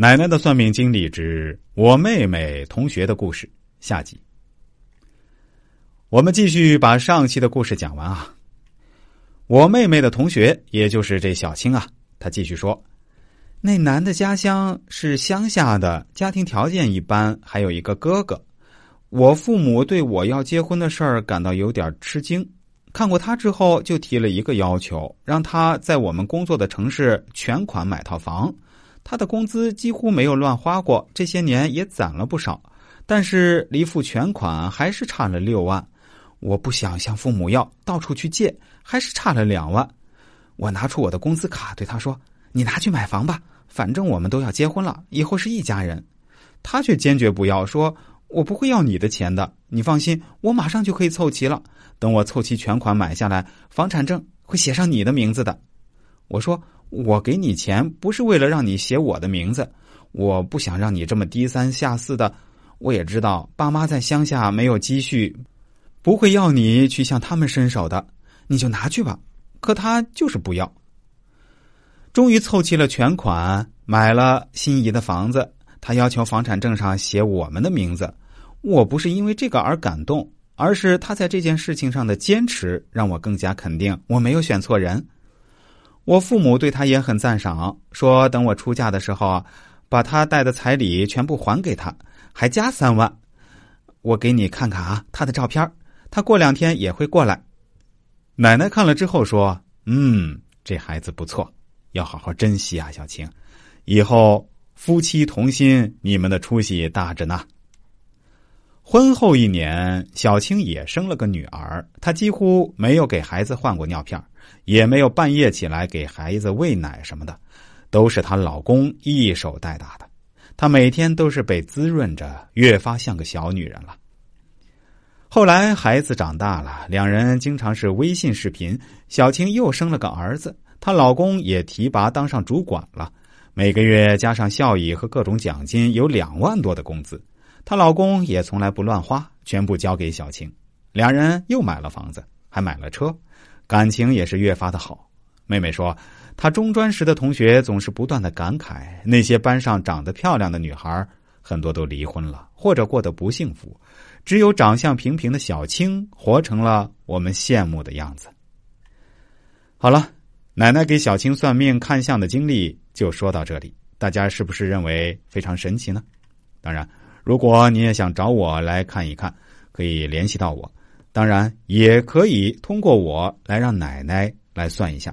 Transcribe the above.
奶奶的算命经历之我妹妹同学的故事下集。我们继续把上期的故事讲完啊。我妹妹的同学，也就是这小青啊，她继续说，那男的家乡是乡下的，家庭条件一般，还有一个哥哥。我父母对我要结婚的事儿感到有点吃惊，看过他之后，就提了一个要求，让他在我们工作的城市全款买套房。他的工资几乎没有乱花过，这些年也攒了不少，但是离付全款还是差了六万。我不想向父母要，到处去借，还是差了两万。我拿出我的工资卡对他说：“你拿去买房吧，反正我们都要结婚了，以后是一家人。”他却坚决不要，说：“我不会要你的钱的，你放心，我马上就可以凑齐了。等我凑齐全款买下来，房产证会写上你的名字的。”我说。我给你钱不是为了让你写我的名字，我不想让你这么低三下四的。我也知道爸妈在乡下没有积蓄，不会要你去向他们伸手的，你就拿去吧。可他就是不要。终于凑齐了全款，买了心仪的房子。他要求房产证上写我们的名字。我不是因为这个而感动，而是他在这件事情上的坚持，让我更加肯定我没有选错人。我父母对他也很赞赏，说等我出嫁的时候，把他带的彩礼全部还给他，还加三万。我给你看看啊，他的照片，他过两天也会过来。奶奶看了之后说：“嗯，这孩子不错，要好好珍惜啊，小青，以后夫妻同心，你们的出息大着呢。”婚后一年，小青也生了个女儿。她几乎没有给孩子换过尿片，也没有半夜起来给孩子喂奶什么的，都是她老公一手带大的。她每天都是被滋润着，越发像个小女人了。后来孩子长大了，两人经常是微信视频。小青又生了个儿子，她老公也提拔当上主管了，每个月加上效益和各种奖金，有两万多的工资。她老公也从来不乱花，全部交给小青。两人又买了房子，还买了车，感情也是越发的好。妹妹说，她中专时的同学总是不断的感慨，那些班上长得漂亮的女孩很多都离婚了，或者过得不幸福，只有长相平平的小青活成了我们羡慕的样子。好了，奶奶给小青算命看相的经历就说到这里，大家是不是认为非常神奇呢？当然。如果你也想找我来看一看，可以联系到我，当然也可以通过我来让奶奶来算一下。